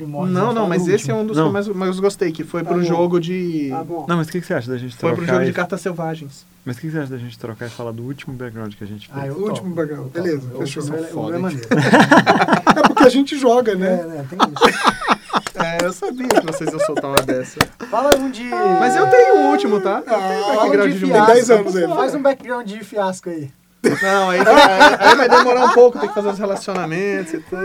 primórdios. Não, não, mas esse é um dos Não. que eu mais, mais gostei, que foi Tá pro bom. jogo de. Tá bom. Não, mas o que, que você acha da gente Foi trocar? pro jogo de cartas selvagens. Mas o que, que você acha da gente trocar e falar do último background que a gente fez? Ah, eu O último background. Beleza, Eu- fechou. é- Foda, é maneiro. É porque a gente joga, É, né? né, tem isso. É, eu sabia que vocês iam soltar uma dessa. Fala um de... Mas eu tenho o último, tá? Eu tenho Ah, background de de um fiasco. Tem 10 anos ele. Faz um background de fiasco aí. Não, aí, vai- aí vai demorar um pouco, tem que fazer os relacionamentos e tudo.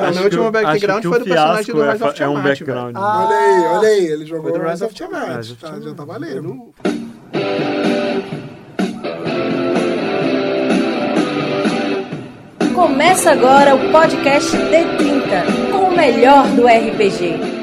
Ah, meu último background foi do personagem do Rise of é, é um Tiamat, background. Ah, Olha aí, olha aí, ele jogou Foi do Rise of Tiamat. Of Tá, Tiamat. já tá valendo. Começa agora o podcast D30, com o melhor do RPG.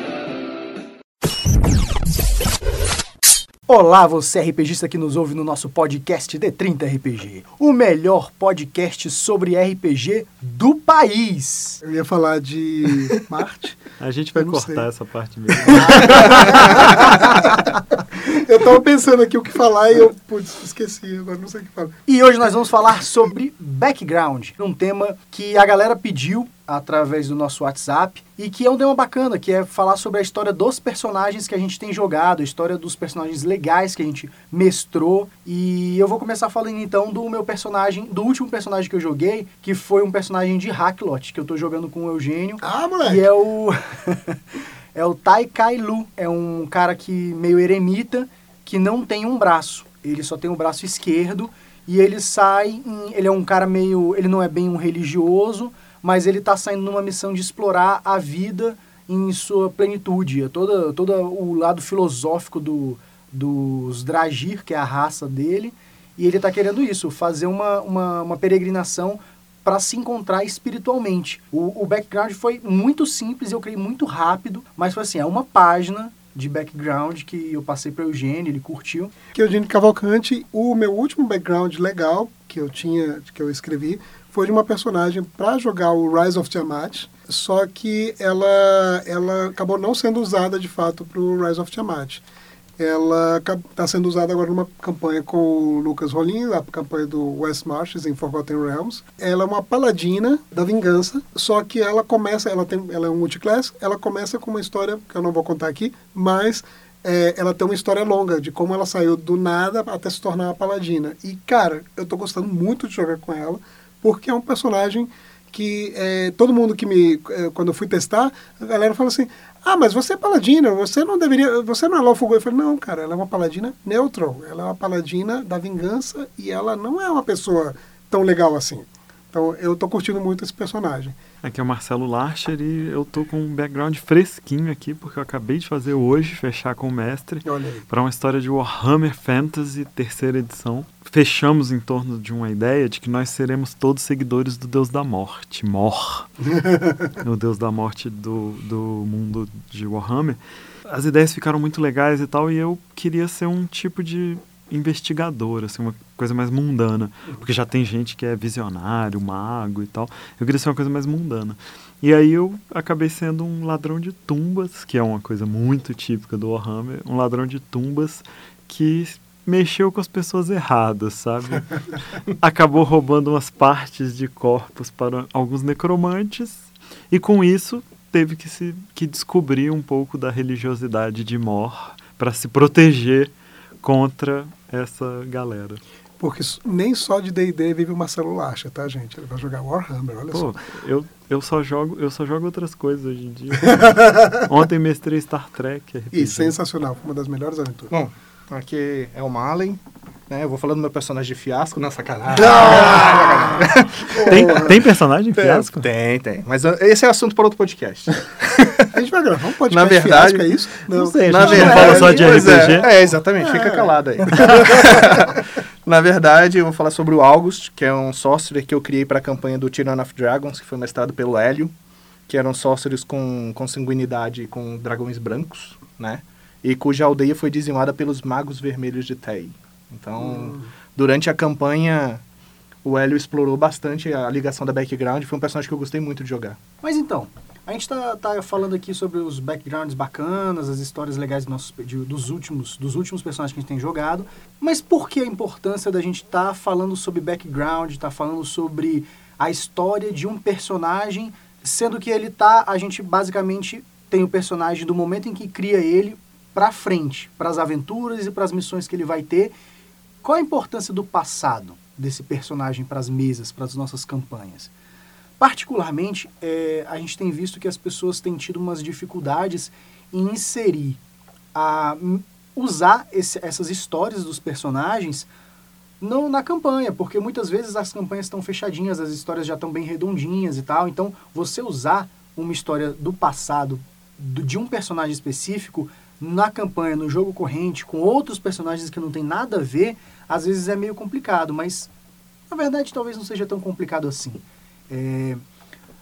Olá, você RPGista que nos ouve no nosso podcast D30 RPG, o melhor podcast sobre RPG do país. Eu ia falar de Marte. A gente vai cortar sei. essa parte mesmo. Eu tava pensando aqui o que falar e eu, putz, esqueci, agora não sei o que falar. E hoje nós vamos falar sobre background, um tema que a galera pediu através do nosso WhatsApp e que é um tema bacana, que é falar sobre a história dos personagens que a gente tem jogado, a história dos personagens legais que a gente mestrou. E eu vou começar falando então do meu personagem, do último personagem que eu joguei, que foi um personagem de Hacklot, que eu tô jogando com o Eugênio. Ah, moleque. E é o. é o Tai Kai Lu. É um cara que meio eremita que não tem um braço. Ele só tem o braço esquerdo. E ele sai. em- ele é um cara meio. Ele não é bem um religioso, mas ele tá saindo numa missão de explorar a vida em sua plenitude. É Todo, todo o lado filosófico do, dos Dragir, que é a raça dele. E ele tá querendo isso, fazer uma, uma, uma peregrinação para se encontrar espiritualmente. O, o background foi muito simples, eu criei muito rápido, mas foi assim, é uma página de background que eu passei para o Eugênio, ele curtiu. que é Eugênio Cavalcante, o meu último background legal que eu tinha, que eu escrevi, foi de uma personagem para jogar o Rise of Tiamat, só que ela, ela acabou não sendo usada de fato para o Rise of Tiamat. Ela está sendo usada agora numa campanha com o Lucas Rolim, a campanha do West Marches em Forgotten Realms. Ela é uma paladina da vingança, só que ela começa, ela tem, ela é um multiclass, ela começa com uma história que eu não vou contar aqui, mas é, ela tem uma história longa de como ela saiu do nada até se tornar uma paladina. E, cara, eu tô gostando muito de jogar com ela, porque é um personagem que é, todo mundo que me. é, quando eu fui testar, a galera fala assim: ah, mas você é paladina, você não deveria. Você não é Lawful. Eu falei: não, cara, ela é uma paladina neutral. Ela é uma paladina da vingança e ela não é uma pessoa tão legal assim. Então eu tô curtindo muito esse personagem. Aqui é o Marcelo Larcher e eu tô com um background fresquinho aqui, porque eu acabei de fazer hoje, fechar com o mestre, para uma história de Warhammer Fantasy, terceira edição. Fechamos em torno de uma ideia de que nós seremos todos seguidores do Deus da Morte, Mor, o Deus da Morte do, do mundo de Warhammer. As ideias ficaram muito legais e tal, e eu queria ser um tipo de investigador, assim, uma coisa mais mundana, porque já tem gente que é visionário, mago e tal. Eu queria ser uma coisa mais mundana. E aí eu acabei sendo um ladrão de tumbas, que é uma coisa muito típica do Warhammer, um ladrão de tumbas que mexeu com as pessoas erradas, sabe? Acabou roubando umas partes de corpos para alguns necromantes e com isso teve que se que descobrir um pouco da religiosidade de Mor para se proteger contra essa galera. Porque nem só de D&D vive o Marcelo Lacha, tá, gente? Ele vai jogar Warhammer, olha só. Pô, eu, eu só jogo eu só jogo outras coisas hoje em dia. Ontem mestrei Star Trek. RPG. E sensacional, foi uma das melhores aventuras. Bom, aqui é o Malen. Né? Eu vou falando do meu personagem de fiasco, não, sacanagem. Tem, tem personagem fiasco? Tem, tem. Mas uh, esse é assunto para outro podcast. A gente vai gravar um podcast Na verdade- fiasco, é isso? Não sei, a Na gente não fala só de RPG. É, é, exatamente, fica calado aí. Na verdade, eu vou falar sobre o August, que é um sorcerer que eu criei para a campanha do Tyrann of Dragons, que foi mestrado pelo Hélio, que eram sorcerers com, com sanguinidade com dragões brancos, né? E cuja aldeia foi dizimada pelos magos vermelhos de Tei. Então, durante a campanha, o Hélio explorou bastante a ligação da background, foi um personagem que eu gostei muito de jogar. Mas então, a gente tá, tá falando aqui sobre os backgrounds bacanas, as histórias legais dos, nossos, de- dos, últimos, dos últimos personagens que a gente tem jogado. Mas por que a importância da gente estar falando sobre background, estar falando sobre a história de um personagem sendo que ele tá, a gente basicamente tem o personagem do momento em que cria ele para frente, para as aventuras e para as missões que ele vai ter. Qual a importância do passado desse personagem para as mesas, para as nossas campanhas? Particularmente, é, a gente tem visto que as pessoas têm tido umas dificuldades em inserir, a, usar esse, essas histórias dos personagens não na campanha, porque muitas vezes as campanhas estão fechadinhas, as histórias já estão bem redondinhas e tal. Então, você usar uma história do passado do, de um personagem específico na campanha, no jogo corrente, com outros personagens que não tem nada a ver, às vezes é meio complicado, mas na verdade talvez não seja tão complicado assim. É,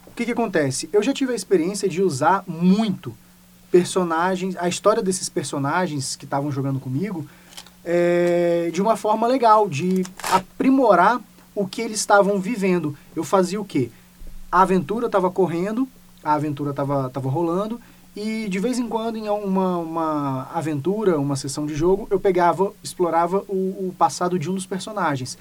o que, que acontece? Eu já tive a experiência de usar muito personagens, a história desses personagens que estavam jogando comigo, é, de uma forma legal, de aprimorar o que eles estavam vivendo. Eu fazia o quê? A aventura estava correndo, a aventura estava tava rolando, e de vez em quando, em uma, uma aventura, uma sessão de jogo, eu pegava, explorava o, o passado de um dos personagens.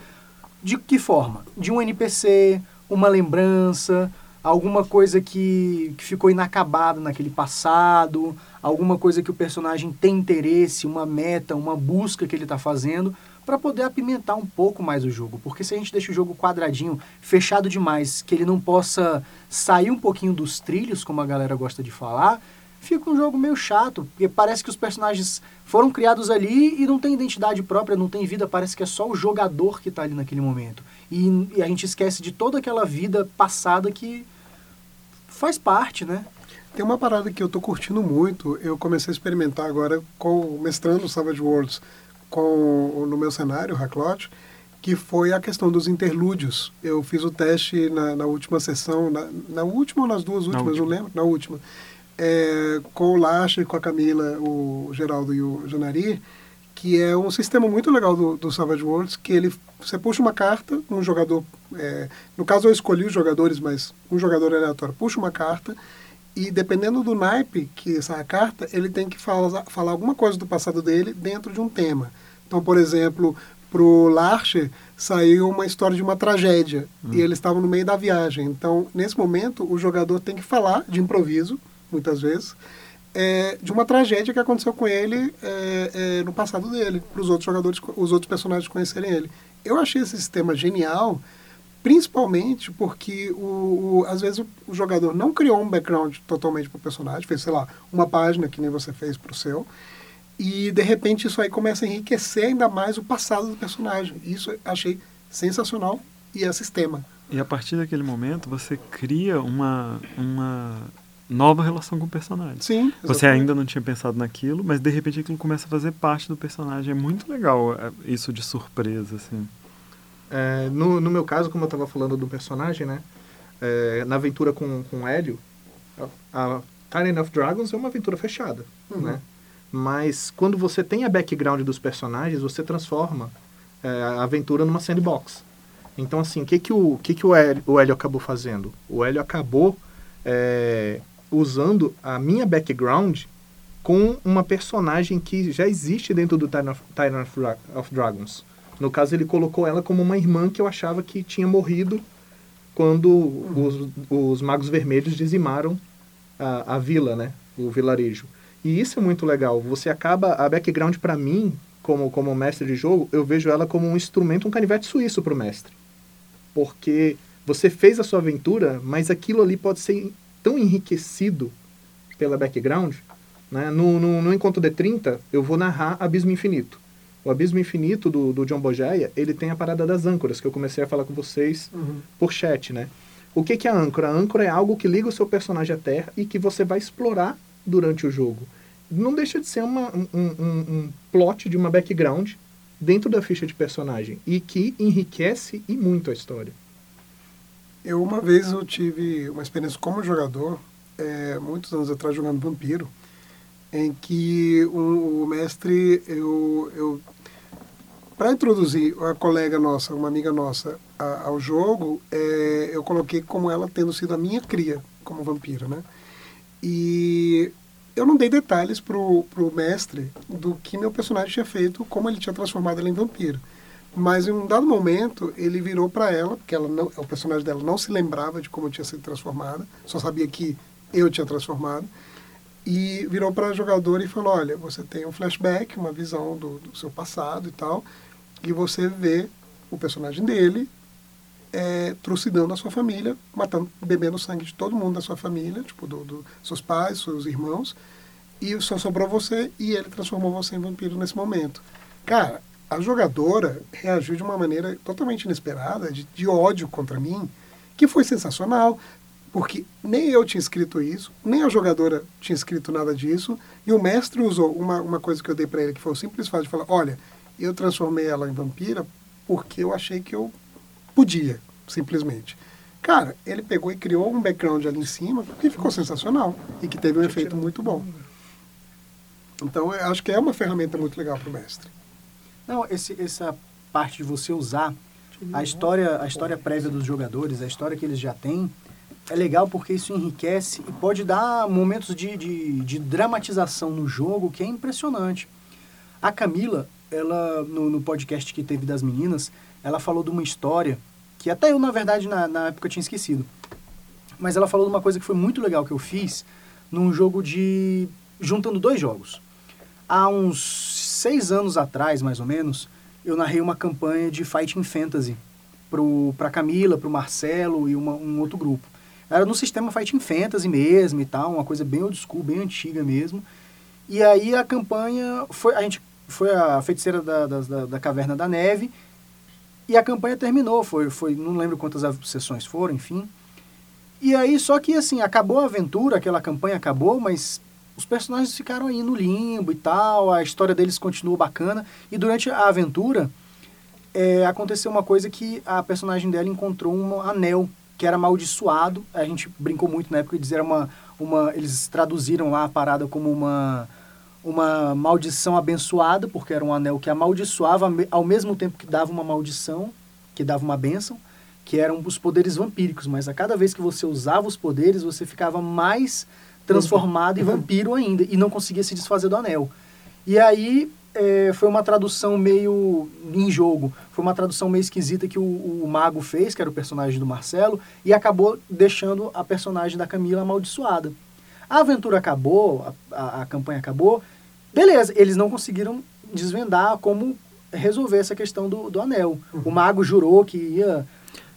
De que forma? De um NPC, uma lembrança, alguma coisa que, que ficou inacabada naquele passado, alguma coisa que o personagem tem interesse, uma meta, uma busca que ele está fazendo, para poder apimentar um pouco mais o jogo. Porque se a gente deixa o jogo quadradinho, fechado demais, que ele não possa sair um pouquinho dos trilhos, como a galera gosta de falar, fica um jogo meio chato, porque parece que os personagens foram criados ali e não tem identidade própria, não tem vida, parece que é só o jogador que está ali naquele momento. E, e, a gente esquece de toda aquela vida passada que faz parte, né? Tem uma parada que eu tô curtindo muito, eu comecei a experimentar agora com mestrando Savage Worlds com no meu cenário, Hacklot, que foi a questão dos interlúdios. Eu fiz o teste na, na última sessão, na, na, última ou nas duas últimas, não lembro, na última é, com o Lacha, com a Camila, o Geraldo e o Janari, que é um sistema muito legal do, do Savage Worlds, que ele você puxa uma carta, um jogador, é, no caso eu escolhi os jogadores, mas um jogador aleatório puxa uma carta e dependendo do naipe que sai a carta, ele tem que falar, falar alguma coisa do passado dele dentro de um tema. Então, por exemplo, pro Larcher saiu uma história de uma tragédia hum. e eles estavam no meio da viagem. Então, nesse momento, o jogador tem que falar de improviso muitas vezes, é, de uma tragédia que aconteceu com ele é, é, no passado dele, para os outros jogadores, os outros personagens conhecerem ele. Eu achei esse sistema genial, principalmente porque o, o às vezes o, o, jogador não criou um background totalmente para o personagem, fez, sei lá, uma página que nem você fez para o seu, e de repente isso aí começa a enriquecer ainda mais o passado do personagem. Isso achei sensacional e é sistema. E a partir daquele momento você cria uma, uma nova relação com o personagem. Sim. Exatamente. Você ainda não tinha pensado naquilo, mas de repente aquilo começa a fazer parte do personagem. É muito legal é, isso de surpresa, assim. É, no, no meu caso, como eu estava falando do personagem, né? É, na aventura com, com o Hélio, a, a Tyrant of Dragons é uma aventura fechada, uhum. né? Mas quando você tem a background dos personagens, você transforma é, a aventura numa sandbox. Então, assim, o que, que, o, que, que o, Hélio, o Hélio acabou fazendo? O Hélio acabou é, usando a minha background com uma personagem que já existe dentro do Titan of, Dragons. No caso, ele colocou ela como uma irmã que eu achava que tinha morrido quando os, os Magos Vermelhos dizimaram a, a vila, né? O vilarejo. E isso é muito legal. Você acaba... A background, para mim, como, como mestre de jogo, eu vejo ela como um instrumento, um canivete suíço para o mestre. Porque você fez a sua aventura, mas aquilo ali pode ser tão enriquecido pela background. Né? No, no, no Encontro de 30, eu vou narrar Abismo Infinito. O Abismo Infinito do, do John Bogeia, ele tem a parada das âncoras, que eu comecei a falar com vocês uhum. por chat, né? O que, que é a âncora? A âncora é algo que liga o seu personagem à Terra e que você vai explorar durante o jogo. Não deixa de ser uma, um, um, um plot de uma background dentro da ficha de personagem e que enriquece e muito a história. Eu uma vez eu tive uma experiência como jogador, é, muitos anos atrás jogando Vampiro, em que o, o mestre, eu, eu para introduzir a colega nossa, uma amiga nossa, a, ao jogo, é, eu coloquei como ela tendo sido a minha cria como vampiro, né? E eu não dei detalhes pro, pro mestre do que meu personagem tinha feito, como ele tinha transformado ela em vampiro. Mas em um dado momento, ele virou para ela, porque ela não, o personagem dela não se lembrava de como tinha sido transformada, só sabia que eu tinha transformado, e virou para a jogadora e falou: Olha, você tem um flashback, uma visão do, do seu passado e tal, e você vê o personagem dele é, trucidando a sua família, matando, bebendo sangue de todo mundo da sua família, tipo, dos do, seus pais, seus irmãos, e só sobrou você e ele transformou você em vampiro nesse momento. Cara, a jogadora reagiu de uma maneira totalmente inesperada, de, de ódio contra mim, que foi sensacional, porque nem eu tinha escrito isso, nem a jogadora tinha escrito nada disso, e o mestre usou uma, uma coisa que eu dei para ele, que foi o simples fato de falar, olha, eu transformei ela em vampira porque eu achei que eu podia, simplesmente. Cara, ele pegou e criou um background ali em cima que ficou sensacional e que teve um efeito muito bom. Então, eu acho que é uma ferramenta muito legal para o mestre. Não, esse, essa parte de você usar a história, a história prévia dos jogadores, a história que eles já têm, é legal porque isso enriquece e pode dar momentos de, de, de dramatização no jogo que é impressionante. A Camila, ela no, no, podcast que teve das meninas, ela falou de uma história que até eu, na verdade, na, na época tinha esquecido. Mas ela falou de uma coisa que foi muito legal que eu fiz num jogo de. juntando dois jogos. Há uns seis anos atrás, mais ou menos, eu narrei uma campanha de Fighting Fantasy para Camila, para o Marcelo e uma, um outro grupo. Era no sistema Fighting Fantasy mesmo e tal, uma coisa bem old school, bem antiga mesmo. E aí a campanha foi. A gente foi a feiticeira da, da, da Caverna da Neve e a campanha terminou, foi, foi, não lembro quantas sessões foram, enfim. E aí, só que assim, acabou a aventura, aquela campanha acabou, mas os personagens ficaram aí no limbo e tal, a história deles continuou bacana. E durante a aventura, é, aconteceu uma coisa que a personagem dela encontrou um anel que era amaldiçoado. A gente brincou muito na época de dizer uma, uma. Eles traduziram lá a parada como uma uma maldição abençoada, porque era um anel que amaldiçoava ao mesmo tempo que dava uma maldição, que dava uma bênção, que eram os poderes vampíricos, mas a cada vez que você usava os poderes, você ficava mais transformado em vampiro ainda, e não conseguia se desfazer do anel. E aí é, foi uma tradução meio em jogo, foi uma tradução meio esquisita que o, o, mago fez, que era o personagem do Marcelo, e acabou deixando a personagem da Camila amaldiçoada. A aventura acabou, a, a, a campanha acabou, beleza, eles não conseguiram desvendar como resolver essa questão do, do anel. Uhum. O mago jurou que ia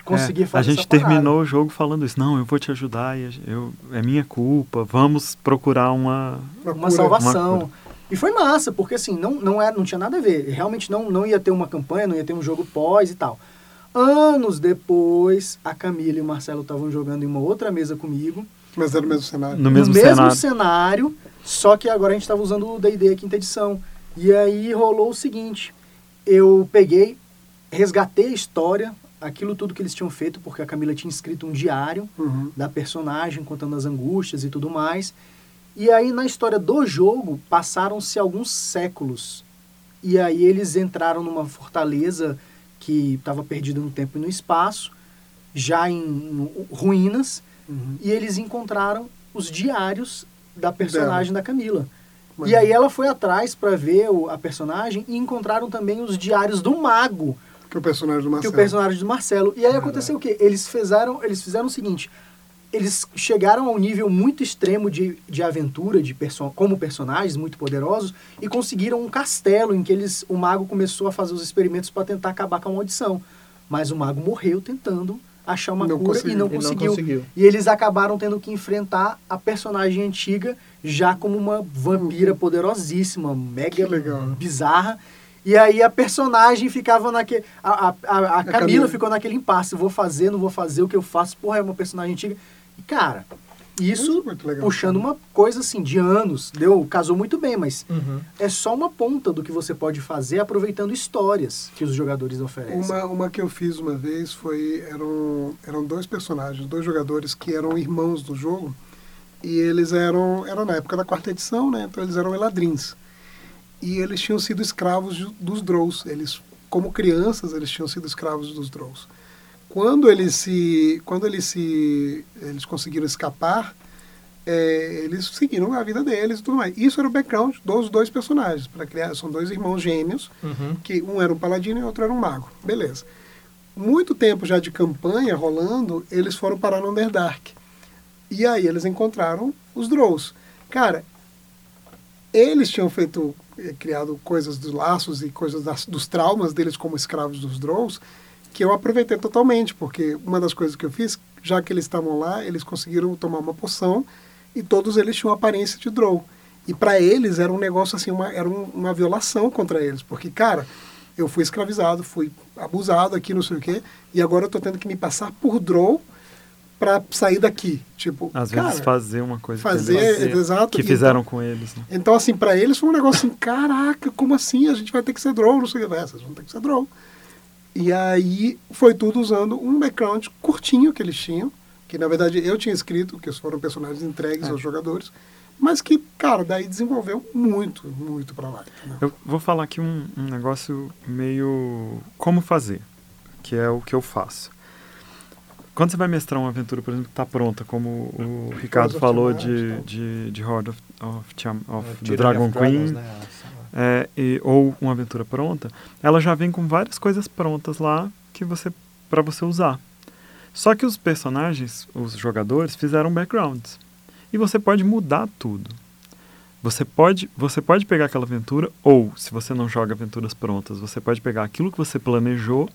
conseguir é, fazer A gente terminou o jogo falando isso. Não, eu vou te ajudar, eu, é minha culpa, vamos procurar uma... Uma salvação. Uma e foi massa, porque assim, não, não, era, não tinha nada a ver. Realmente não, não ia ter uma campanha, não ia ter um jogo pós e tal. Anos depois, a Camila e o Marcelo estavam jogando em uma outra mesa comigo. Mas era no mesmo cenário. No mesmo, no mesmo cenário. cenário. Só que agora a gente estava usando o D&D quinta edição. E aí rolou o seguinte. Eu peguei, resgatei a história, aquilo tudo que eles tinham feito, porque a Camila tinha escrito um diário uhum. da personagem, contando as angústias e tudo mais. E aí, na história do jogo, passaram-se alguns séculos. E aí eles entraram numa fortaleza que estava perdida no tempo e no espaço, já em, em ruínas, uhum. e eles encontraram os diários da personagem Bela. da Camila. E aí ela foi atrás para ver o, a personagem e encontraram também os diários do mago. Que é o personagem do Marcelo. Que é o personagem do Marcelo. E aí aconteceu o quê? Eles fizeram, eles fizeram o seguinte, eles chegaram a um nível muito extremo de, de aventura, de perso como personagens muito poderosos, e conseguiram um castelo em que eles, o mago começou a fazer os experimentos para tentar acabar com a maldição. Mas o mago morreu tentando achar uma não cura e não, e não conseguiu. E eles acabaram tendo que enfrentar a personagem antiga já como uma vampira uhum. poderosíssima, mega bizarra. E aí a personagem ficava naquele. A, a, a, a Camila, Camila ficou naquele impasse. Vou fazer, não vou fazer, o que eu faço? Porra, é uma personagem antiga. E, cara, isso legal, puxando uma coisa assim de anos, deu, casou muito bem, mas uhum. é só uma ponta do que você pode fazer aproveitando histórias que os jogadores oferecem. Uma, uma que eu fiz uma vez foi eram eram dois personagens, dois jogadores que eram irmãos do jogo e eles eram eram na época da quarta edição, né? Então eles eram eladrins e eles tinham sido escravos dos Drows. Eles como crianças eles tinham sido escravos dos Drows. Quando eles se, quando eles se, eles conseguiram escapar, é, eles seguiram a vida deles e tudo mais. Isso era o background dos dois personagens. para criar São dois irmãos gêmeos, Uhum. que um era um paladino e o outro era um mago. Beleza. Muito tempo já de campanha rolando, eles foram parar no Underdark. E aí eles encontraram os Drows. Cara, eles tinham feito, eh, criado coisas dos laços e coisas das- dos traumas deles como escravos dos Drows, que eu aproveitei totalmente, porque uma das coisas que eu fiz, já que eles estavam lá, eles conseguiram tomar uma poção e todos eles tinham aparência de Drow. E para eles era um negócio assim, uma, era um- uma violação contra eles, porque, cara, eu fui escravizado, fui abusado aqui, não sei o quê, e agora eu tô tendo que me passar por Drow para sair daqui. Tipo, Às cara, vezes fazer uma coisa que fazer, exato. que fizeram com eles. Né? então, assim, pra eles foi um negócio assim, caraca, como assim? A gente vai ter que ser draw, não sei o que. É, vocês vão ter que ser draw. E aí foi tudo usando um background curtinho que eles tinham, que na verdade eu tinha escrito, que foram personagens entregues É. aos jogadores, mas que, cara, daí desenvolveu muito, muito pra lá. Eu vou falar aqui um, um negócio meio como fazer, que é o que eu faço. Quando você vai mestrar uma aventura, por exemplo, que está pronta, como o Ricardo of falou de, tal. de, de Horde of, of, Tiam- of É, the Dragon of Dragons, Queen, né? é, e- ou uma aventura pronta, ela já vem com várias coisas prontas lá que você para você usar. Só que os personagens, os jogadores, fizeram backgrounds. E você pode mudar tudo. Você pode, você pode pegar aquela aventura, ou se você não joga aventuras prontas, você pode pegar aquilo que você planejou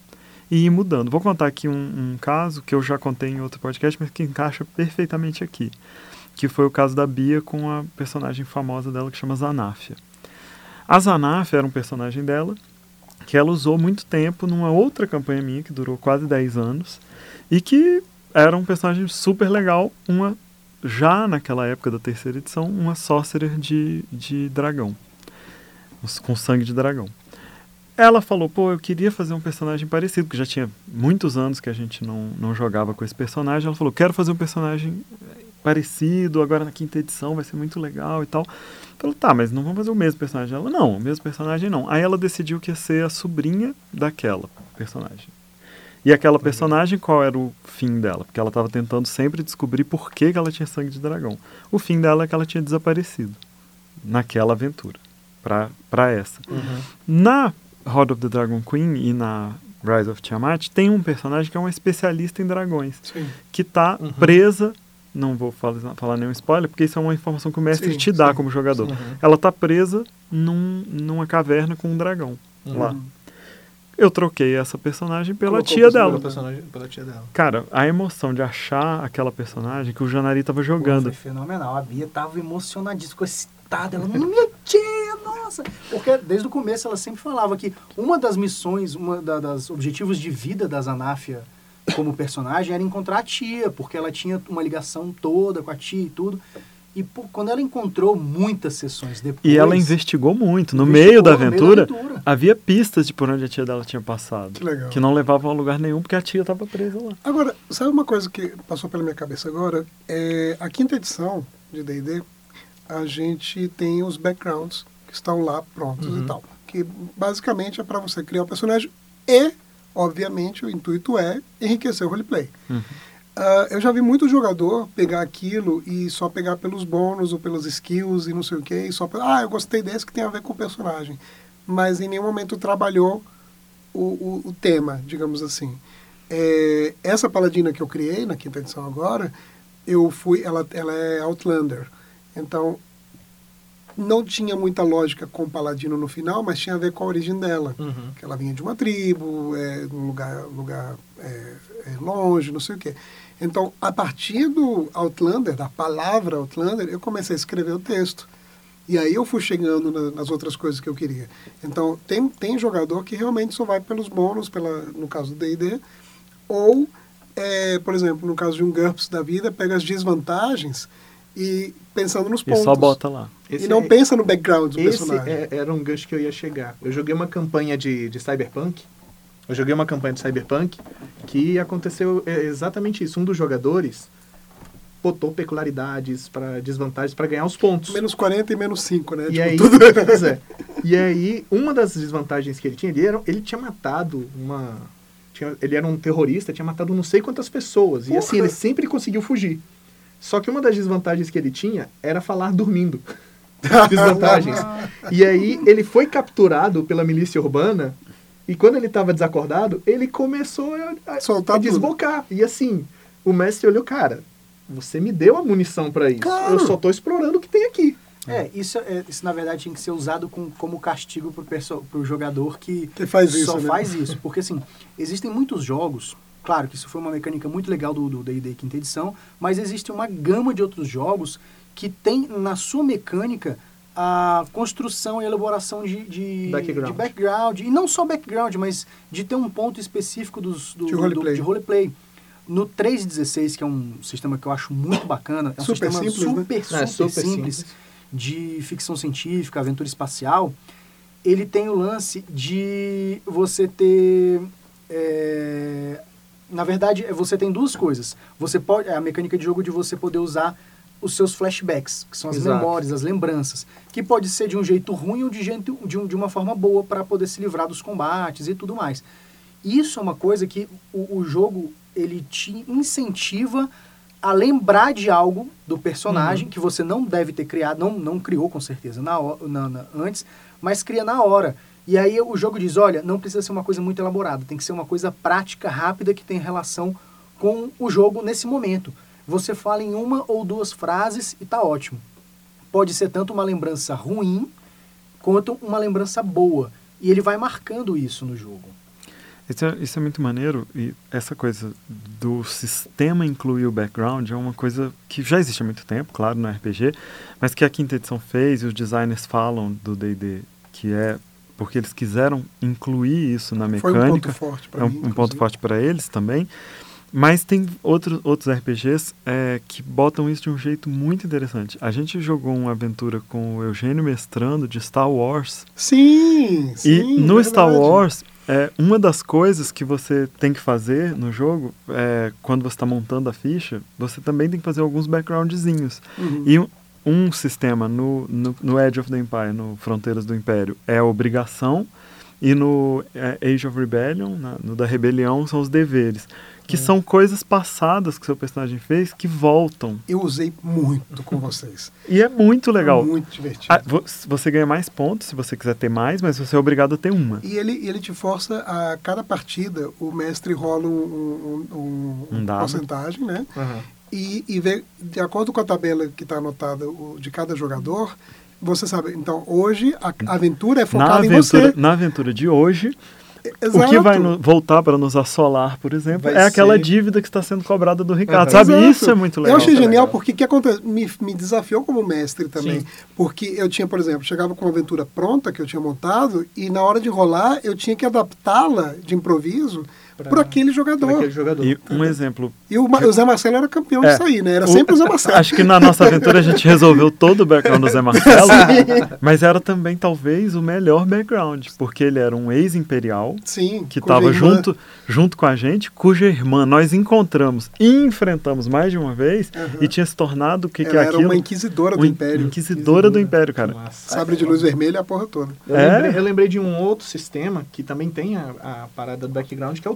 e ir mudando. Vou contar aqui um, um caso que eu já contei em outro podcast, mas que encaixa perfeitamente aqui. Que foi o caso da Bia com a personagem famosa dela que chama Zanáfia. A Zanáfia era um personagem dela que ela usou muito tempo numa outra campanha minha que durou quase 10 anos e que era um personagem super legal, uma já naquela época da terceira edição, uma sorcerer de, de dragão, com sangue de dragão. Ela falou, pô, eu queria fazer um personagem parecido, porque já tinha muitos anos que a gente não, não jogava com esse personagem. Ela falou, quero fazer um personagem eh, parecido, agora na quinta edição vai ser muito legal e tal. Falou, tá, mas não vamos fazer o mesmo personagem. Ela, não, o mesmo personagem não. Aí ela decidiu que ia ser a sobrinha daquela personagem. E aquela personagem, qual era o fim dela? Porque ela estava tentando sempre descobrir por que, que ela tinha sangue de dragão. O fim dela é que ela tinha desaparecido naquela aventura, para essa. Uhum. Na Horde of the Dragon Queen e na Rise of Tiamat, tem um personagem que é um especialista em dragões, Sim. que está Uhum. presa. Não vou falar, falar nenhum spoiler, porque isso é uma informação que o mestre Sim, te dá sim. como jogador. Uhum. Ela está presa num, numa caverna com um dragão lá. Uhum. Eu troquei essa personagem pela Colocou tia dela. Pela personagem, pela tia dela. Cara, a emoção de achar aquela personagem que o Janari tava Pô, jogando. Foi fenomenal. A Bia tava emocionadíssima, excitada. Ela, minha tia, nossa! Porque desde o começo ela sempre falava que uma das missões, uma da, das objetivos de vida da Zanáfia como personagem era encontrar a tia, porque ela tinha uma ligação toda com a tia e tudo. E pô, quando ela encontrou muitas sessões depois... E ela investigou muito. No investigou meio da no meio aventura, aventura. havia pistas de por onde a tia dela tinha passado. Que legal. Que não levavam a lugar nenhum porque a tia estava presa lá. Agora, sabe uma coisa que passou pela minha cabeça agora? É, a quinta edição de D&D, a gente tem os backgrounds que estão lá prontos Uhum. e tal. Que basicamente é para você criar o personagem e, obviamente, o intuito é enriquecer o roleplay. Uhum. Ah, eu já vi muito jogador pegar aquilo e só pegar pelos bônus ou pelas skills e não sei o que, e só ah, eu gostei desse que tem a ver com o personagem. Mas em nenhum momento trabalhou o, o, o tema, digamos assim. É, essa paladina que eu criei na quinta edição agora, eu fui, ela, ela é Outlander. Então, não tinha muita lógica com o paladino no final, mas tinha a ver com a origem dela Uhum. que ela vinha de uma tribo, é, num lugar, lugar é, é, longe, não sei o quê. Então, a partir do Outlander, da palavra Outlander, eu comecei a escrever o texto. E aí eu fui chegando na- nas outras coisas que eu queria. Então, tem, tem jogador que realmente só vai pelos bônus, pela, no caso do D&D, ou, é, por exemplo, no caso de um GURPS da vida, pega as desvantagens e pensando nos E pontos. só bota lá. E não pensa no background do Esse personagem. é- era um gancho que eu ia chegar. Eu joguei uma campanha de, de Cyberpunk. Eu joguei uma campanha de Cyberpunk que aconteceu é, exatamente isso. Um dos jogadores botou peculiaridades para desvantagens para ganhar os pontos. Menos 40 e menos 5, né? E Tipo, aí, tudo- pois é. E aí, uma das desvantagens que ele tinha, ele, era, ele tinha matado uma. tinha- ele era um terrorista, tinha matado não sei quantas pessoas. E assim, Porra. ele sempre conseguiu fugir. Só que uma das desvantagens que ele tinha era falar dormindo. Desvantagens. e aí ele foi capturado pela milícia urbana e quando ele estava desacordado, ele começou a, a, Soltar a tudo. desbocar. E assim, o mestre olhou, cara, você me deu a munição pra isso. Claro. Eu só tô explorando o que tem aqui. É, isso, é, isso na verdade tinha que ser usado com, como castigo pro, perso- pro jogador que, Que faz isso, só né? faz isso. Porque assim, existem muitos jogos, claro que isso foi uma mecânica muito legal do do D&D quinta edição, mas existe uma gama de outros jogos que tem na sua mecânica a construção e elaboração de, de, Background. de background. E não só background, mas de ter um ponto específico dos, do, De do- roleplay. de roleplay. No 3.16, que é um sistema que eu acho muito bacana, é um Super sistema simples, né? super, super, É, super simples, simples. de ficção científica, aventura espacial, ele tem o lance de você ter. é, na verdade, é, você tem duas coisas. Você pode. É a mecânica de jogo de você poder usar os seus flashbacks, que são as Exato. memórias, as lembranças, que pode ser de um jeito ruim ou de, jeito, de, um- de uma forma boa para poder se livrar dos combates e tudo mais. Isso é uma coisa que o, o jogo ele te incentiva a lembrar de algo do personagem que você não deve ter criado, não, não criou com certeza na, na- na- antes, mas cria na hora. E aí o jogo diz, olha, não precisa ser uma coisa muito elaborada, tem que ser uma coisa prática, rápida, que tem relação com o jogo nesse momento. Você fala em uma ou duas frases e tá ótimo. Pode ser tanto uma lembrança ruim quanto uma lembrança boa. E ele vai marcando isso no jogo. Isso é, isso é muito maneiro e essa coisa do sistema incluir o background é uma coisa que já existe há muito tempo, claro, no RPG, mas que a quinta edição fez e os designers falam do D&D, que é porque eles quiseram incluir isso na Foi um mecânica. ponto forte pra é um, mim. um ponto forte para eles também. Mas tem outro, outros RPGs é, que botam isso de um jeito muito interessante. A gente jogou uma aventura com o Eugênio mestrando de Star Wars. Sim, sim. E no verdade. Star Wars, é, uma das coisas que você tem que fazer no jogo, é, quando você está montando a ficha, você também tem que fazer alguns backgroundzinhos. Uhum. E um, sistema no, no, no Edge of the Empire, no Fronteiras do Império, é a obrigação, e no é, Age of Rebellion, na- no da Rebelião, são os deveres. Que são coisas passadas que seu personagem fez que voltam. Eu usei muito com vocês. E é muito legal. Muito divertido. Ah, vo- você ganha mais pontos se você quiser ter mais, mas você é obrigado a ter uma. E ele, ele te força a cada partida, o mestre rola um, um, um- Um porcentagem, né? E, e vê, de acordo com a tabela que está anotada o, de cada jogador, você sabe. Então, hoje a a aventura é Na focada em aventura, você. na aventura de hoje, Exato. o que vai no- voltar para nos assolar, por exemplo, Vai é aquela ser- dívida que está sendo cobrada do Ricardo. Uhum. Sabe? Exato. Isso é muito legal. Eu achei é genial legal. porque o que acontece? Me, me desafiou como mestre também. Sim. Porque eu tinha, por exemplo, chegava com uma aventura pronta que eu tinha montado e na hora de rolar eu tinha que adaptá-la de improviso por aquele jogador. Para aquele jogador. E um exemplo. E o, o Zé Marcelo era campeão É. disso aí, né? Era O- sempre o Zé Marcelo. Acho que na nossa aventura a gente resolveu todo o background do Zé Marcelo, mas era também talvez o melhor background, porque ele era um ex-imperial Sim. que estava junto, junto com a gente, cuja irmã nós encontramos e enfrentamos mais de uma vez Aham. e tinha se tornado o que, que é era aquilo? uma inquisidora do Uma Império. Inquisidora do Império, cara. Nossa. Sabre de luz vermelha e a porra toda. Eu, É? lembrei, eu lembrei de um outro sistema que também tem a, a parada do background, que é o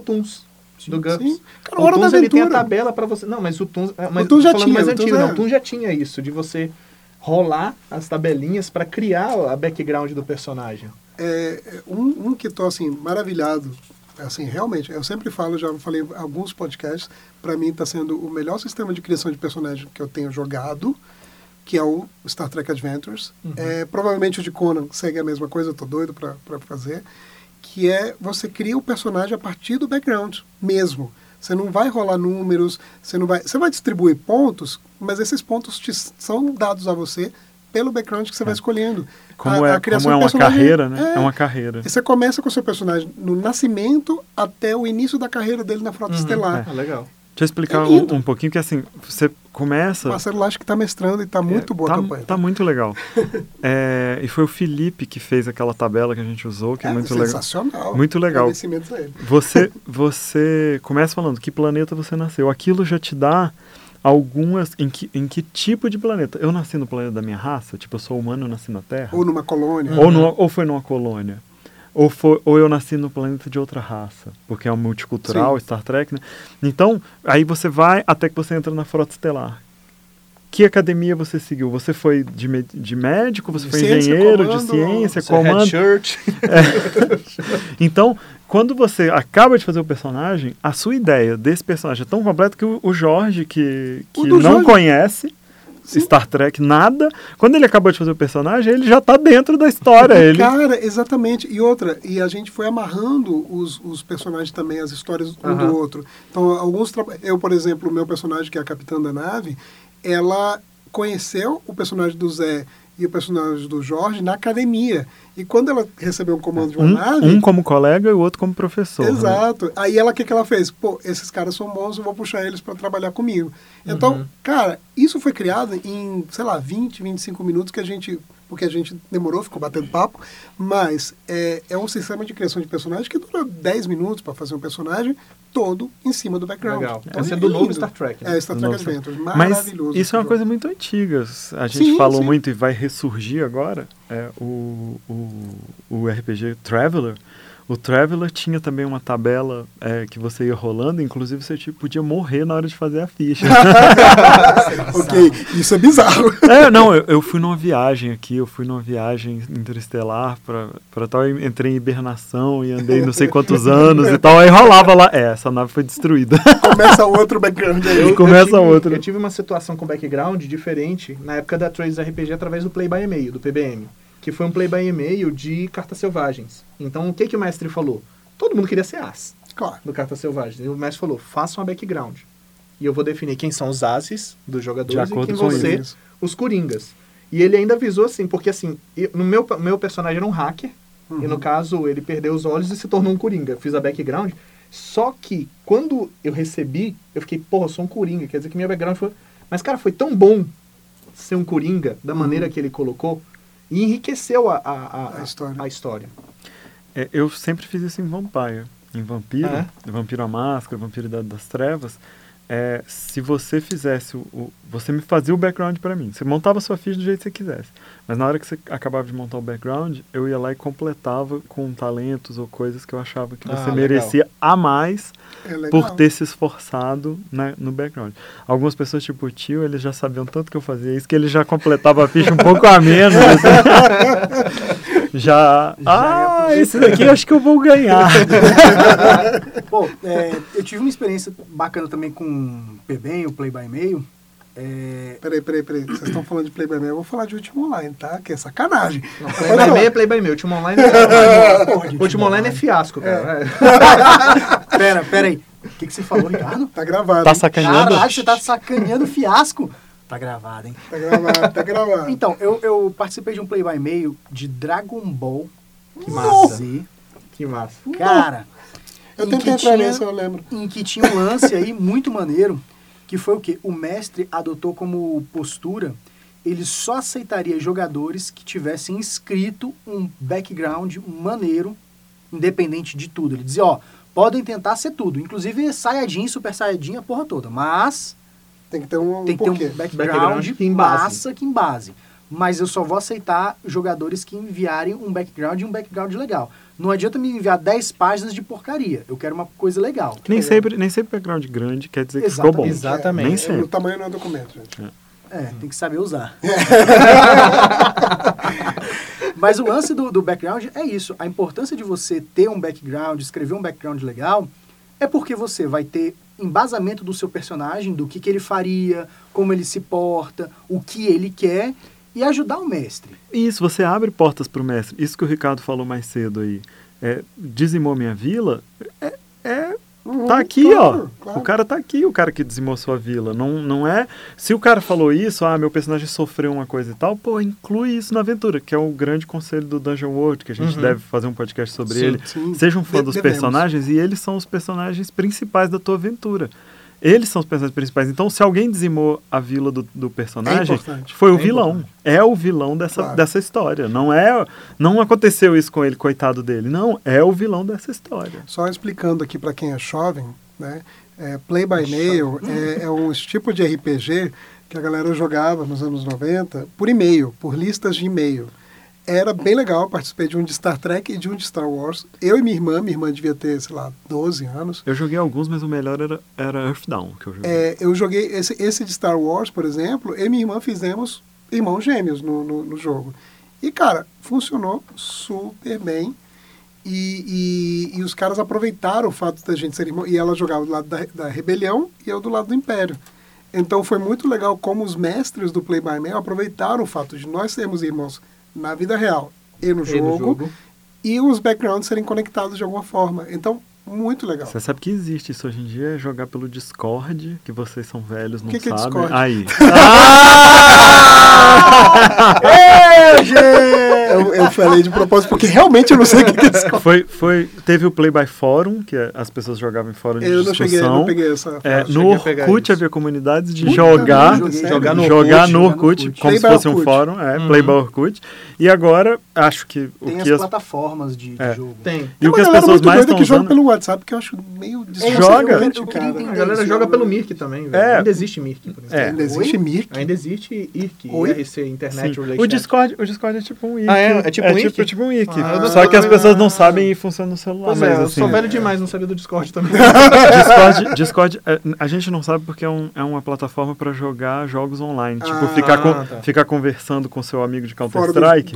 Toons. Do GURPS. Sim. Cara, o hora da Toons ele tem a tabela para você. Não, mas o Toons. é, Mas, O já tinha, mais o Toons antigo, é- não. O Toons já tinha isso, de você rolar as tabelinhas para criar a background do personagem. É, é, um, um que estou assim maravilhado, assim realmente, eu sempre falo, já falei em alguns podcasts, para mim está sendo o melhor sistema de criação de personagem que eu tenho jogado, que é o Star Trek Adventures. É, provavelmente o de Conan segue a mesma coisa, eu tô doido para fazer, que é você cria o personagem a partir do background mesmo. Você não vai rolar números, você não vai, você vai distribuir pontos, mas esses pontos te são dados a você pelo background que você vai escolhendo. Como, A- é, a criação como é uma carreira, né? é- É uma carreira. e Você começa com o seu personagem no nascimento até o início da carreira dele na Frota Estelar. Ah, legal. Deixa eu explicar É um, um pouquinho que assim, você começa. O Marcelo Lache que está mestrando e está muito boa tá, a campanha. tá muito legal. É, e foi o Felipe que fez aquela tabela que a gente usou, que é, muito legal. sensacional. Muito legal. Agradecimentos a ele. Você, você começa falando que planeta você nasceu. Aquilo já te dá algumas. Em que, em que tipo de planeta? Eu nasci no planeta da minha raça, tipo, eu sou humano, eu nasci na Terra. Ou numa colônia. Ou, numa- ou foi numa colônia. Ou, foi, ou eu nasci no planeta de outra raça, porque é um multicultural, Sim. Star Trek, né? Então, aí você vai até que você entra na Frota Estelar. que academia você seguiu? Você foi de, de médico, você De foi ciência, engenheiro, de comando, ciência, Você é comando? shirt. Então, quando você acaba de fazer o personagem, a sua ideia desse personagem é tão completa que o, o Jorge, que, que não Jorge. conhece Star Trek, nada, quando ele acabou de fazer o personagem, ele já tá dentro da história. ele... Cara, exatamente. E outra, e a gente foi amarrando os, os personagens também, as histórias um Aham. do outro. Então, alguns. tra- Eu, por exemplo, o meu personagem, que é a capitã da nave, ela conheceu o personagem do Zé e o personagem do Jorge na academia. E quando ela recebeu o comando de uma Um, nave. um como colega e o outro como professor. né? Exato. Aí ela, o que, que ela fez? Pô, esses caras são bons, eu vou puxar eles para trabalhar comigo. Então, cara, isso foi criado em, sei lá, 20, 25 minutos que a gente. Porque a gente demorou, ficou batendo papo, mas é, é um sistema de criação de personagem que dura 10 minutos para fazer um personagem todo em cima do background. Legal. Então, Esse é do novo. Star Trek, né? É, Star Trek Adventures. Mas Maravilhoso. isso é uma coisa muito antiga. A gente Sim, falou sim. muito e vai ressurgir agora. É, o, o, o RPG Traveler. O Traveler tinha também uma tabela é, que você ia rolando, inclusive você tipo, podia morrer na hora de fazer a ficha. Ok, isso é bizarro. é, não, eu, eu fui numa viagem aqui, eu fui numa viagem interestelar pra, pra tal, entrei em hibernação e andei não sei quantos anos e tal, aí rolava lá, é, essa nave foi destruída. Começa outro background aí. Eu- começa tive, outra. Eu tive uma situação com background diferente na época da Trace RPG através do Play by E-mail, do PBM. Que foi um Play by E-mail de Cartas Selvagens. Então, o que, que o mestre falou? Todo mundo queria ser as Claro. do Cartas Selvagens. E o mestre falou, faça uma background. E eu vou definir quem são os ases dos De jogadores e quem vão ser eles. os coringas. E ele ainda avisou assim, porque assim, eu- no meu, meu personagem era um hacker, e no caso ele perdeu os olhos e se tornou um coringa. Fiz a background. Só que quando eu recebi, eu fiquei, porra, eu sou um coringa. Quer dizer que minha background foi. Mas, cara, foi tão bom ser um coringa da maneira que ele colocou e enriqueceu a, a, a, A história. a história. É, eu sempre fiz isso em Vampire. Em Vampiro, Ah, Vampiro à Máscara, Vampiro da- das Trevas. É, se você fizesse o, o- Você me fazia o background pra mim. Você montava a sua ficha do jeito que você quisesse. Mas na hora que você acabava de montar o background, eu ia lá e completava com talentos ou coisas que eu achava que Ah, você legal. merecia a mais É por ter se esforçado na- no background. Algumas pessoas, tipo o tio, eles já sabiam tanto que eu fazia isso que ele já completava a ficha um pouco a menos. assim. já. Ah, esse daqui eu acho que eu vou ganhar. Pô, é, eu tive uma experiência bacana também com o PBem, o Play by Mail. É, Peraí, peraí, peraí. Vocês estão falando de Play by Mail, eu vou falar de Último Online, tá? Que é sacanagem. Não, play by e-mail é play by e-mail. Ultima Online é... Ultima Online é fiasco, cara. É. pera, pera aí. O que, que você falou, Ricardo? Tá gravado. Tá sacaneando? Caralho, você tá sacaneando fiasco. Tá gravado, hein? Tá gravado, tá gravado. Então, eu, eu participei de um Play by Mail de Dragon Ball Que massa. Z. Que massa. Cara, eu tentei que entrar tinha- nesse, eu lembro. em que tinha um lance aí muito maneiro, que foi o quê? O mestre adotou como postura, ele só aceitaria jogadores que tivessem escrito um background maneiro, independente de tudo. Ele dizia, ó, podem tentar ser tudo, inclusive Saiyajin, Super Saiyajin, a porra toda, mas Tem que ter um, tem que ter um background, Background que embase. massa que embase. Mas eu só vou aceitar jogadores que enviarem um background e um background legal. Não adianta me enviar 10 páginas de porcaria. Eu quero uma coisa legal. Nem sempre, nem sempre background grande quer dizer que ficou bom. Exatamente. Nem É, sempre. o tamanho não é documento, gente. É, tem que saber usar. Mas o lance do, do background é isso. A importância de você ter um background, escrever um background legal, é porque você vai ter embasamento do seu personagem, do que, que ele faria, como ele se porta, o que ele quer, e ajudar o mestre. Isso, você abre portas pro mestre. Isso que o Ricardo falou mais cedo aí. É, dizimou minha vila, é, é Uhum, Tá aqui, claro, ó. claro. O cara tá aqui, o cara que dizimou sua vila. Não, não é. Se o cara falou isso, ah, meu personagem sofreu uma coisa e tal, pô, inclui isso na aventura, que é o grande conselho do Dungeon World, que a gente Uhum. deve fazer um podcast sobre Sim, ele. sim. Seja um fã De- dos devemos. personagens e eles são os personagens principais da tua aventura. Eles são os personagens principais. Então, se alguém dizimou a vila do, do personagem, importante. foi o É vilão. importante. É o vilão dessa, Claro. dessa história. Não é, não aconteceu isso com ele, coitado dele. Não, é o vilão dessa história. Só explicando aqui para quem é jovem, né? É, Play by Mail é, é um tipo de RPG que a galera jogava nos anos 90 por e-mail, por listas de e-mail. Era bem legal. Participei de um de Star Trek e de um de Star Wars. Eu e minha irmã, minha irmã devia ter, sei lá, 12 anos. Eu joguei alguns, mas o melhor era, era Earthdown que eu joguei. É, eu joguei esse, esse de Star Wars, por exemplo, eu e minha irmã fizemos irmãos gêmeos no, no, no jogo. E, cara, funcionou super bem. E, e, e os caras aproveitaram o fato da gente ser irmão. E ela jogava do lado da, da rebelião e eu do lado do império. Então foi muito legal como os mestres do Play by Mail aproveitaram o fato de nós sermos irmãos na vida real e no, E jogo, no jogo. e os backgrounds serem conectados de alguma forma. Então, muito legal. Você sabe que existe isso hoje em dia, é jogar pelo Discord, que vocês são velhos, não Que que é sabem. Discord? Aí. Eu, eu falei de propósito porque realmente eu não sei o que é Discord. foi, foi, teve o Play by Forum, que é- as pessoas jogavam em fórum de Eu não discussão. não peguei essa É, no Orkut havia comunidades de Puta jogar, sério? jogar no jogar Orkut, no jogar no Orkut, como Play se fosse um Orkut. fórum, é, Uhum. Play by Orkut. E agora, acho que o Tem que as as, plataformas de, de É. jogo. Tem. e Tem o que as pessoas mais estão que joga usando... pelo WhatsApp, que eu acho meio É, Joga. eu eu queria cara. entender A galera isso. joga pelo Mirk também. É. Ainda existe Mirk, por exemplo. É. Ainda existe Oi? Mirk. Ainda existe IRC, Oi? IRC, Internet Sim. O Discord, o Discord é tipo um wiki. Ah, é? É tipo um wiki? tipo, tipo um. Ah, Só que as pessoas não sabem e funciona no celular. Pois mas, é, eu assim, sou velho demais, não sabia do Discord também. Discord, Discord é, a gente não sabe porque é, um- é uma plataforma para jogar jogos online. Ah, tipo, ficar, com- tá. ficar conversando com seu amigo de Fora do, Counter-Strike.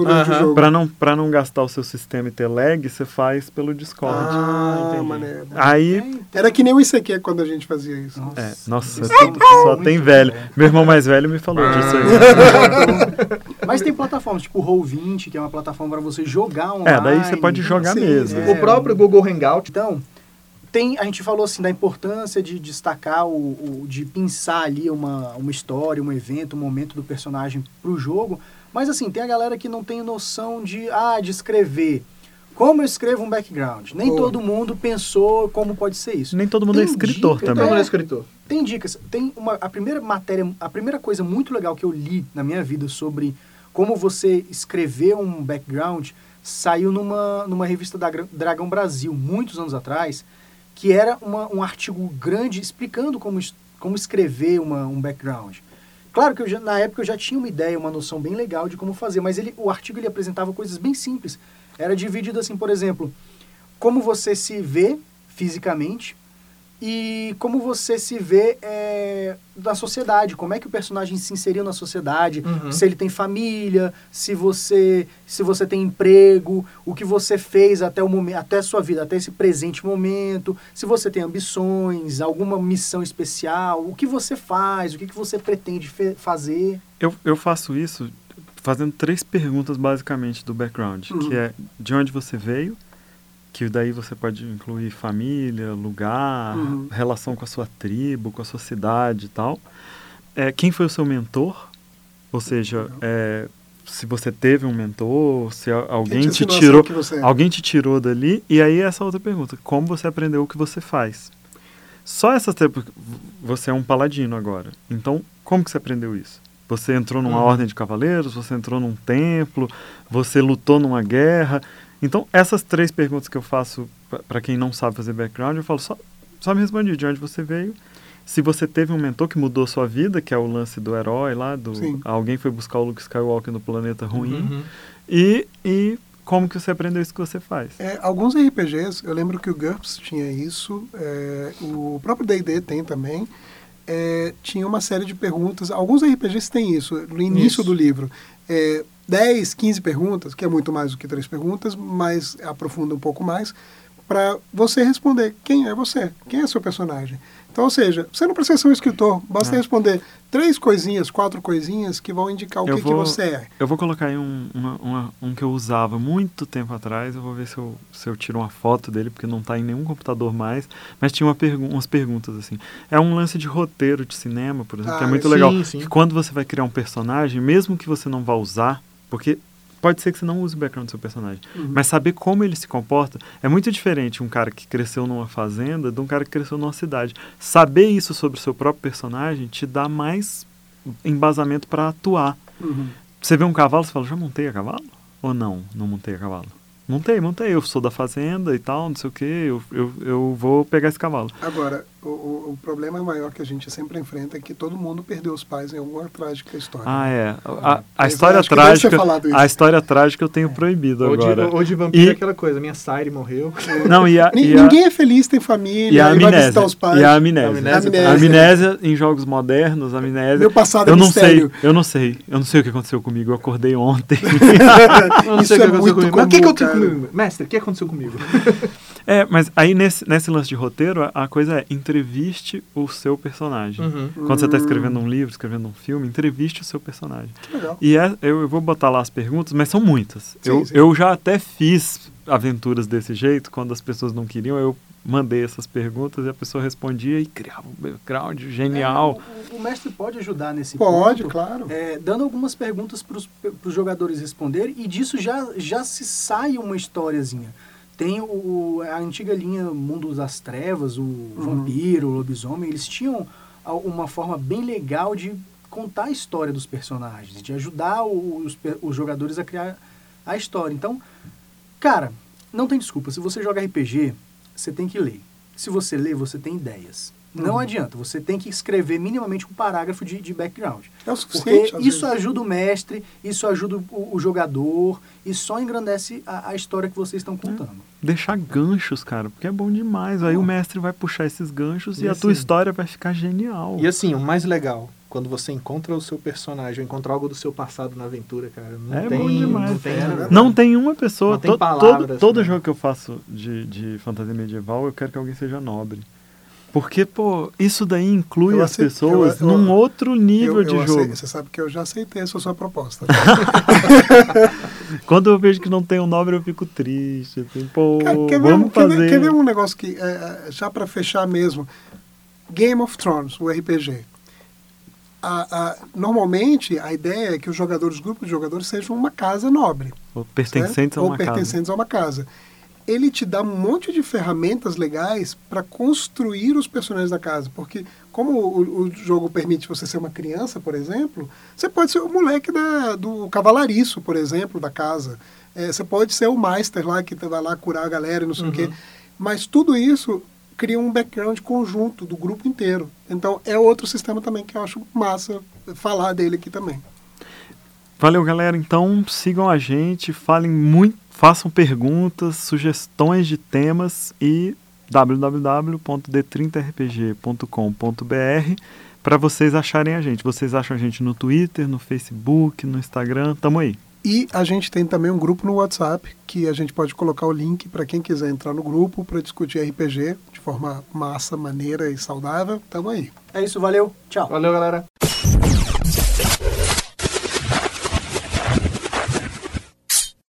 O. Pra não, pra não gastar o seu sistema e ter lag, você faz pelo Discord. Ah, entendi. maneiro. Aí. Era que nem o ICQ quando a gente fazia isso. Nossa, É, nossa, isso só, é só tem bom. velho. Meu irmão mais velho me falou disso aí. Mas tem plataformas, tipo o Roll20, que é uma plataforma para você jogar online. É, daí você pode jogar Sim, mesmo. é. o próprio Google Hangout. Então, tem, a gente falou assim da importância de destacar, o, o- de pensar ali uma, uma história, um evento, um momento do personagem pro jogo. Mas assim, tem a galera que não tem noção de, ah, de escrever. Como eu escrevo um background? Nem Pô. todo mundo pensou como pode ser isso. Nem todo mundo é Tem escritor dica, Todo também. mundo é É. escritor. Tem dicas. Tem uma a primeira matéria, a primeira coisa muito legal que eu li na minha vida sobre como você escrever um background saiu numa, numa revista da Dragão Brasil, muitos anos atrás, que era uma, um artigo grande explicando como, como escrever uma, um background. Claro que eu na época eu já tinha uma ideia, uma noção bem legal de como fazer, mas ele, o artigo ele apresentava coisas bem simples. Era dividido assim, por exemplo, como você se vê fisicamente e como você se vê é, na sociedade, como é que o personagem se inseriu na sociedade, Uhum. se ele tem família, se você se você tem emprego, o que você fez até o momento, até a sua vida, até esse presente momento, se você tem ambições, alguma missão especial, o que você faz, o que, que você pretende fazer. Eu, eu faço isso fazendo três perguntas basicamente do background, Uhum. que é de onde você veio, que daí você pode incluir família, lugar, Uhum. relação com a sua tribo, com a sua cidade e tal. É, quem foi o seu mentor? Ou seja, Legal. é, se você teve um mentor, se alguém te tirou, você é? alguém te tirou dali. E aí essa outra pergunta, como você aprendeu o que você faz? Só essas porque você é um paladino agora. Então, como que você aprendeu isso? Você entrou numa Uhum. ordem de cavaleiros, você entrou num templo, você lutou numa guerra. Então, essas três perguntas que eu faço para quem não sabe fazer background, eu falo só, só me responde de onde você veio. Se você teve um mentor que mudou sua vida, que é o lance do herói lá, do Sim. alguém foi buscar o Luke Skywalker no planeta ruim, Uhum. e, e como que você aprendeu isso que você faz. É, alguns RPGs, eu lembro que o GURPS tinha isso, é, o próprio D&D tem também, é, tinha uma série de perguntas, alguns RPGs têm isso, no início Isso. do livro, é, 10, 15 perguntas, que é muito mais do que três perguntas, mas aprofunda um pouco mais, para você responder quem é você, quem é seu personagem. Então, ou seja, você não precisa ser um escritor, basta É. responder três coisinhas, quatro coisinhas que vão indicar o que, que vou- você é. Eu vou colocar aí um, uma- uma- um que eu usava muito tempo atrás. Eu vou ver se eu, se eu tiro uma foto dele, porque não está em nenhum computador mais. Mas tinha uma pergu umas perguntas assim. É um lance de roteiro de cinema, por exemplo, que é Ah, muito sim, legal. sim. Que quando você vai criar um personagem, mesmo que você não vá usar, porque pode ser que você não use o background do seu personagem, Uhum. mas saber como ele se comporta é muito diferente um cara que cresceu numa fazenda de um cara que cresceu numa cidade. Saber isso sobre o seu próprio personagem te dá mais embasamento para atuar. Uhum. Você vê um cavalo, você fala, já montei a cavalo? Ou não, não montei a cavalo? Montei, montei, eu sou da fazenda e tal, não sei o que, eu, eu, eu vou pegar esse cavalo. Agora, O, o, o problema maior que a gente sempre enfrenta é que todo mundo perdeu os pais em alguma trágica história. Ah, é. A, a Mas história trágica. falado isso. A história trágica eu tenho proibido Ou de, agora. ou de vampiro E- é aquela coisa, minha Sire morreu. Não, e a, e a- Ninguém é feliz, tem família, e a aí vai amnésia. visitar os pais. E a amnésia. Amnésia. A amnésia em jogos modernos, a amnésia. Meu passado é eu não mistério. sei, eu não sei. Eu não sei o que aconteceu comigo. Eu acordei ontem. Eu não Isso sei o que é aconteceu muito comigo. Mas o que, que comum, aconteceu comigo? Mestre, o que aconteceu comigo? É, mas aí nesse, nesse lance de roteiro, a, a coisa é entreviste o seu personagem. Uhum. Quando você está escrevendo um livro, escrevendo um filme, entreviste o seu personagem. Que legal. E é- eu, eu vou botar lá as perguntas, mas são muitas. Sim, eu, sim. eu já até fiz aventuras desse jeito, quando as pessoas não queriam, eu mandei essas perguntas e a pessoa respondia e criava um background genial. É, o, o mestre pode ajudar nesse Pode, ponto, claro. é, dando algumas perguntas para os jogadores responderem e disso já, já se sai uma historiazinha. Tem o, a antiga linha Mundo das Trevas, o Uhum. Vampiro, o Lobisomem, eles tinham uma forma bem legal de contar a história dos personagens, de ajudar os, os jogadores a criar a história. Então, cara, não tem desculpa. Se você joga RPG, você tem que ler. Se você lê, você tem ideias. Não Uhum. adianta, você tem que escrever minimamente um parágrafo de, de background. É o Porque suficiente. às isso vezes. ajuda o mestre, isso ajuda o, o jogador e só engrandece a, a história que vocês estão contando. Deixar ganchos, cara, porque é bom demais. Aí o mestre vai puxar esses ganchos e, E a tua assim- história vai ficar genial. E assim, o mais legal, quando você encontra o seu personagem, ou encontra algo do seu passado na aventura, cara, não É tem, bom demais. Não tem, É, Não tem uma pessoa. Não tem to- palavras, todo todo né? jogo que eu faço de, de fantasia medieval, eu quero que alguém seja nobre. Porque, pô, isso daí inclui Eu as aceito- pessoas eu- eu- num outro nível Eu- de eu jogo. aceito- Você sabe que eu já aceitei essa sua proposta. Quando eu vejo que não tem um nobre, eu fico triste. Assim, pô, Cara, quer, ver, vamos quer, ver, fazer. quer ver um negócio que, é, é, já para fechar mesmo, Game of Thrones, o RPG. A- a- normalmente, a ideia é que os jogadores, os grupos de jogadores, sejam uma casa nobre. Ou pertencentes certo? a Ou uma casa. pertencentes a uma casa. Ele te dá um monte de ferramentas legais para construir os personagens da casa. Porque, como o, o jogo permite você ser uma criança, por exemplo, você pode ser o moleque da, do cavalariço, por exemplo, da casa. É, você pode ser o master lá que vai lá curar a galera e não sei o quê. Mas tudo isso cria um background conjunto do grupo inteiro. Então, é outro sistema também que eu acho massa falar dele aqui também. Valeu, galera. Então sigam a gente, falem muito, façam perguntas, sugestões de temas e www.d30rpg.com.br para vocês acharem a gente. Vocês acham a gente no Twitter, no Facebook, no Instagram, tamo aí. E a gente tem também um grupo no WhatsApp que a gente pode colocar o link para quem quiser entrar no grupo para discutir RPG de forma massa, maneira e saudável. Tamo aí. É isso, valeu, tchau. Valeu, galera.